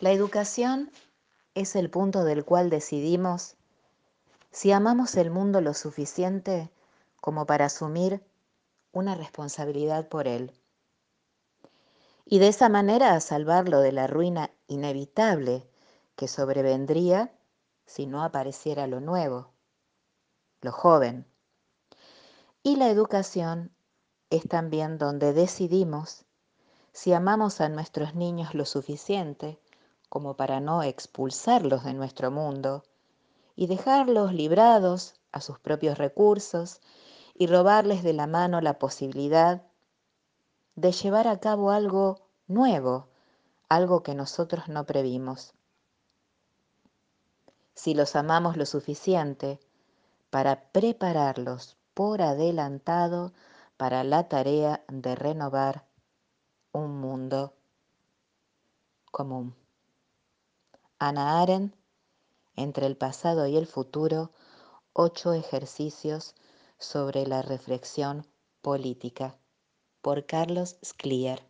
La educación es el punto del cual decidimos si amamos el mundo lo suficiente como para asumir una responsabilidad por él. Y de esa manera salvarlo de la ruina inevitable que sobrevendría si no apareciera lo nuevo, lo joven. Y la educación es también donde decidimos si amamos a nuestros niños lo suficiente como para no expulsarlos de nuestro mundo y dejarlos librados a sus propios recursos y robarles de la mano la posibilidad de llevar a cabo algo nuevo, algo que nosotros no previmos. Si los amamos lo suficiente para prepararlos por adelantado para la tarea de renovar un mundo común. Ana Aren, entre el pasado y el futuro, ocho ejercicios sobre la reflexión política, por Carlos Sclier.